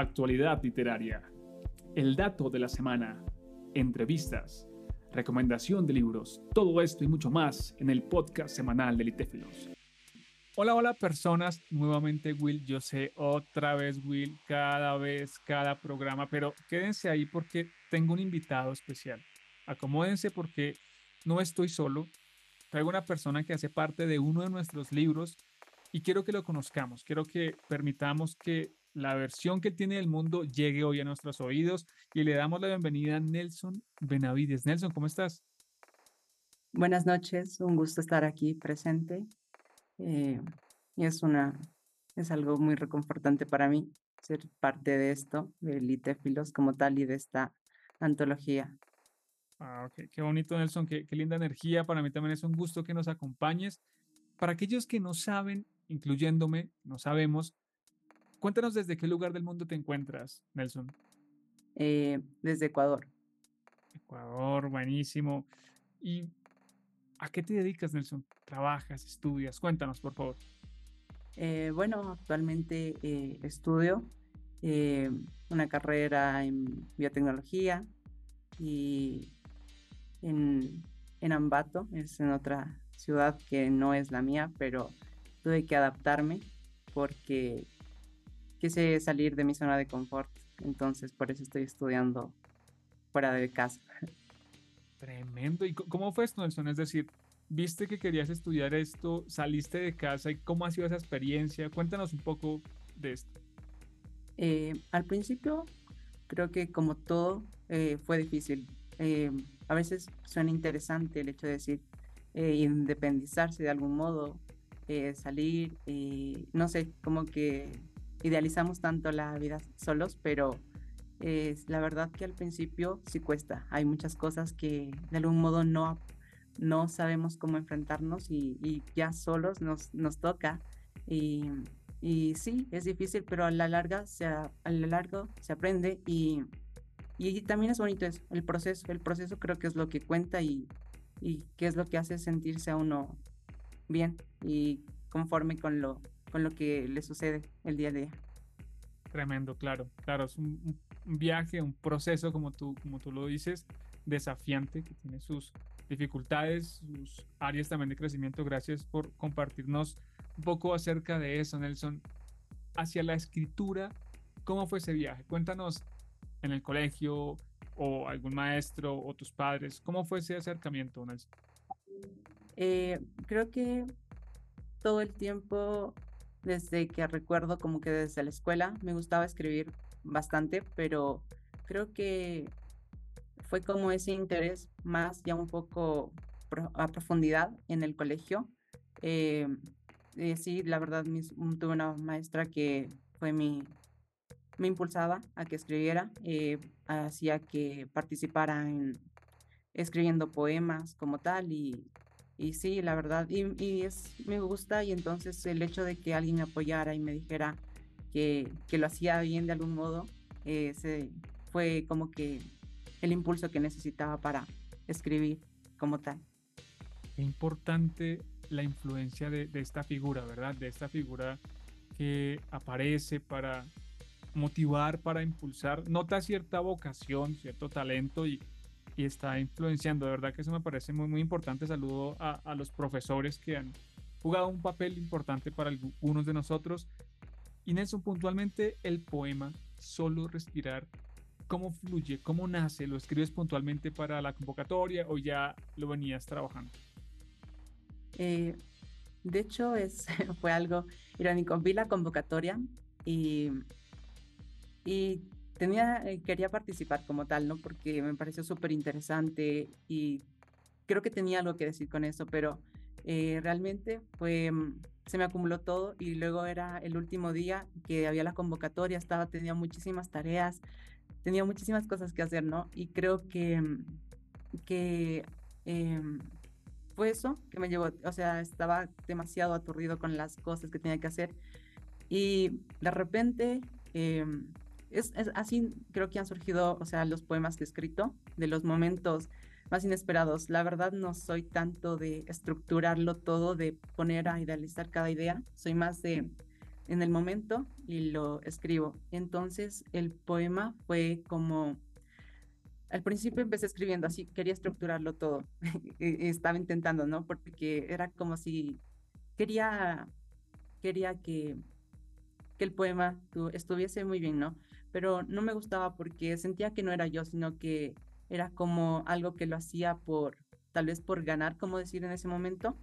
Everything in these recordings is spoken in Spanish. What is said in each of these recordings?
actualidad literaria, el dato de la semana, entrevistas, recomendación de libros, todo esto y mucho más en el podcast semanal de Litéfilos. Hola, hola personas, nuevamente Will, yo sé otra vez Will, cada vez, cada programa, pero quédense ahí porque tengo un invitado especial. Acomódense porque no estoy solo, traigo una persona que hace parte de uno de nuestros libros y quiero que lo conozcamos, quiero que permitamos que la versión que tiene del mundo llegue hoy a nuestros oídos y le damos la bienvenida a Nelson Benavides. Nelson, ¿cómo estás? Buenas noches, un gusto estar aquí presente. Eh, y es una es algo muy reconfortante para mí ser parte de esto, de Litéfilos como tal y de esta antología. Ah, Qué bonito, Nelson, qué, qué linda energía. Para mí también es un gusto que nos acompañes. Para aquellos que no saben, incluyéndome, no sabemos, Cuéntanos desde qué lugar del mundo te encuentras, Nelson. Eh, desde Ecuador. Ecuador, buenísimo. ¿Y a qué te dedicas, Nelson? ¿Trabajas, estudias? Cuéntanos, por favor. Eh, bueno, actualmente eh, estudio una carrera en biotecnología y en, en Ambato, es en otra ciudad que no es la mía, pero tuve que adaptarme porque quise salir de mi zona de confort, entonces por eso estoy estudiando fuera de casa. Tremendo. ¿Y cómo fue esto, Nelson? Es decir, viste que querías estudiar esto, saliste de casa y cómo ha sido esa experiencia. Cuéntanos un poco de esto. Eh, al principio, creo que como todo eh, fue difícil. Eh, a veces suena interesante el hecho de decir independizarse de algún modo, salir, no sé, como que idealizamos tanto la vida solos, pero es la verdad que al principio sí cuesta. Hay muchas cosas que de algún modo no, no sabemos cómo enfrentarnos y, ya solos nos, nos toca. Y, y, sí, es difícil, pero a la larga se, a lo largo se aprende y, y también es bonito eso, el proceso. El proceso creo que es lo que cuenta y, y que es lo que hace sentirse a uno bien y conforme con lo, con lo que le sucede el día a día. Tremendo, claro, claro, es un, viaje, un proceso, como tú, como tú lo dices, desafiante, que tiene sus dificultades, sus áreas también de crecimiento. Gracias por compartirnos un poco acerca de eso, Nelson. Hacia la escritura, ¿cómo fue ese viaje? Cuéntanos en el colegio o algún maestro o tus padres, ¿cómo fue ese acercamiento, Nelson? Eh, creo que todo el tiempo desde que recuerdo como que desde la escuela me gustaba escribir bastante, pero creo que fue como ese interés más ya un poco a profundidad en el colegio. Eh, eh, sí, la verdad, mm, tuve una maestra que fue mi, me impulsaba a que escribiera, eh, hacía que participara en escribiendo poemas como tal y y sí, la verdad, y, es, me gusta y entonces el hecho de que alguien me apoyara y me dijera que, que lo hacía bien de algún modo, eh, fue como que el impulso que necesitaba para escribir como tal. Qué importante la influencia de, de esta figura, ¿verdad? De esta figura que aparece para motivar, para impulsar, nota cierta vocación, cierto talento y, y está influenciando. De verdad que eso me parece muy, muy importante. Saludo a, a los profesores que han jugado un papel importante para algunos de nosotros. Y Nelson, puntualmente el poema Solo Respirar, ¿cómo fluye? ¿Cómo nace? ¿Lo escribes puntualmente para la convocatoria o ya lo venías trabajando? Eh, de hecho, es, fue algo irónico. Vi la convocatoria y, y tenía, eh, quería participar como tal, ¿no? Porque me pareció súper interesante y creo que tenía algo que decir con eso, pero eh, realmente fue, mm, se me acumuló todo y luego era el último día que había la convocatoria, estaba, tenía muchísimas tareas, tenía muchísimas cosas que hacer, ¿no? Y creo que, mm, que em, fue eso que me llevó, o sea, estaba demasiado aturdido con las cosas que tenía que hacer y de repente... Eh, es, así creo que han surgido, o sea, los poemas que he escrito, de los momentos más inesperados. La verdad no soy tanto de estructurarlo todo, de poner a idealizar cada idea, soy más de, en el momento y lo escribo. Entonces el poema fue como, al principio empecé escribiendo así, quería estructurarlo todo, estaba intentando, ¿no? Porque era como si quería, quería que, que el poema estuviese muy bien, ¿no? Pero no me gustaba porque sentía que no era yo, sino que era como algo que lo hacía por, tal vez por ganar, como decir en ese momento,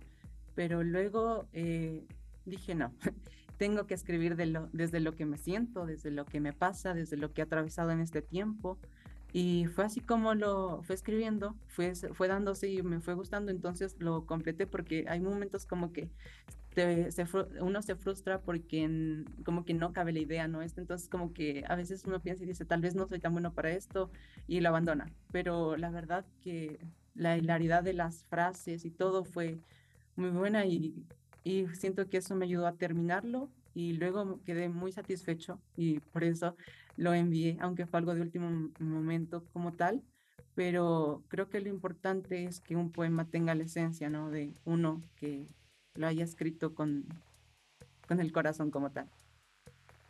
pero luego eh, dije no, tengo que escribir de lo, desde lo que me siento, desde lo que me pasa, desde lo que he atravesado en este tiempo. Y fue así como lo fue escribiendo, fue, fue dándose y me fue gustando, entonces lo completé porque hay momentos como que se, uno se frustra porque como que no cabe la idea, ¿no? Entonces como que a veces uno piensa y dice, tal vez no soy tan bueno para esto y lo abandona, pero la verdad que la hilaridad de las frases y todo fue muy buena y y siento que eso me ayudó a terminarlo y luego quedé muy satisfecho y por eso lo envié, aunque fue algo de último momento como tal, pero creo que lo importante es que un poema tenga la esencia, ¿no? De uno que lo haya escrito con, con el corazón como tal.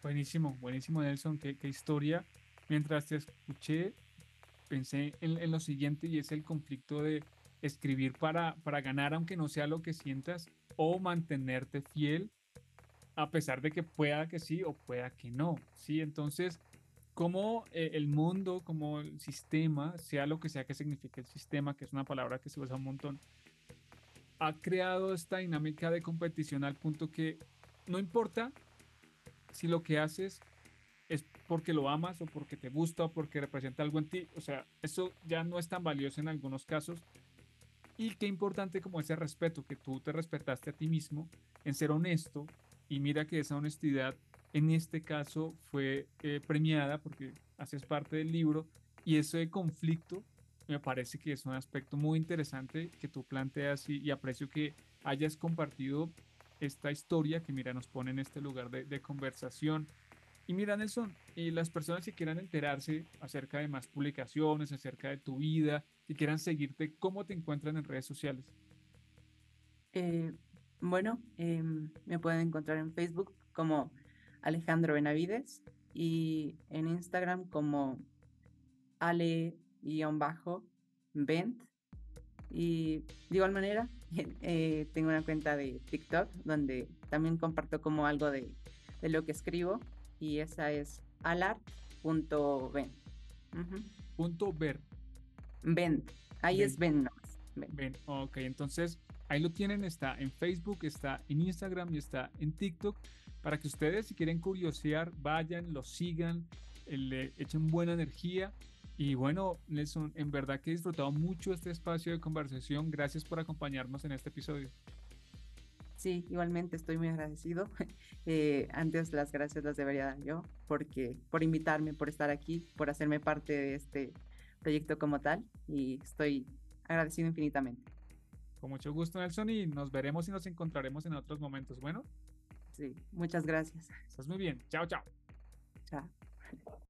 Buenísimo, buenísimo Nelson, qué, historia. Mientras te escuché, pensé en, en, lo siguiente y es el conflicto de escribir para, para ganar, aunque no sea lo que sientas, o mantenerte fiel a pesar de que pueda que sí o pueda que no, ¿sí? Entonces, como eh, el mundo, como el sistema, sea lo que sea que signifique el sistema, que es una palabra que se usa un montón, ha creado esta dinámica de competición al punto que no importa si lo que haces es porque lo amas o porque te gusta o porque representa algo en ti, o sea, eso ya no es tan valioso en algunos casos y qué importante como ese respeto, que tú te respetaste a ti mismo en ser honesto. Y mira que esa honestidad en este caso fue eh, premiada porque haces parte del libro. Y ese conflicto me parece que es un aspecto muy interesante que tú planteas y, aprecio que hayas compartido esta historia que mira nos pone en este lugar de, conversación. Y mira, Nelson, y las personas que quieran enterarse acerca de más publicaciones, acerca de tu vida, que quieran seguirte, ¿cómo te encuentran en redes sociales? Eh, bueno, em, me pueden encontrar en Facebook como Alejandro Benavides y en Instagram como ale-bent. Y de igual manera, eh, tengo una cuenta de TikTok donde también comparto como algo de, de lo que escribo y esa es alart.ben. Punto ver. Ben. Ahí es Ben nomás. Ben. Ok, entonces ahí lo tienen. Está en Facebook, está en Instagram y está en TikTok. Para que ustedes, si quieren curiosear, vayan, lo sigan, eh, le echen buena energía. Y bueno, Nelson, en verdad que he disfrutado mucho este espacio de conversación. Gracias por acompañarnos en este episodio. Sí, igualmente estoy muy agradecido. Eh, antes las gracias las debería dar yo, porque por invitarme, por estar aquí, por hacerme parte de este proyecto como tal, y estoy agradecido infinitamente. Con mucho gusto, Nelson, y nos veremos y nos encontraremos en otros momentos. Bueno. Sí, muchas gracias. Estás muy bien. Chao, chao. Chao.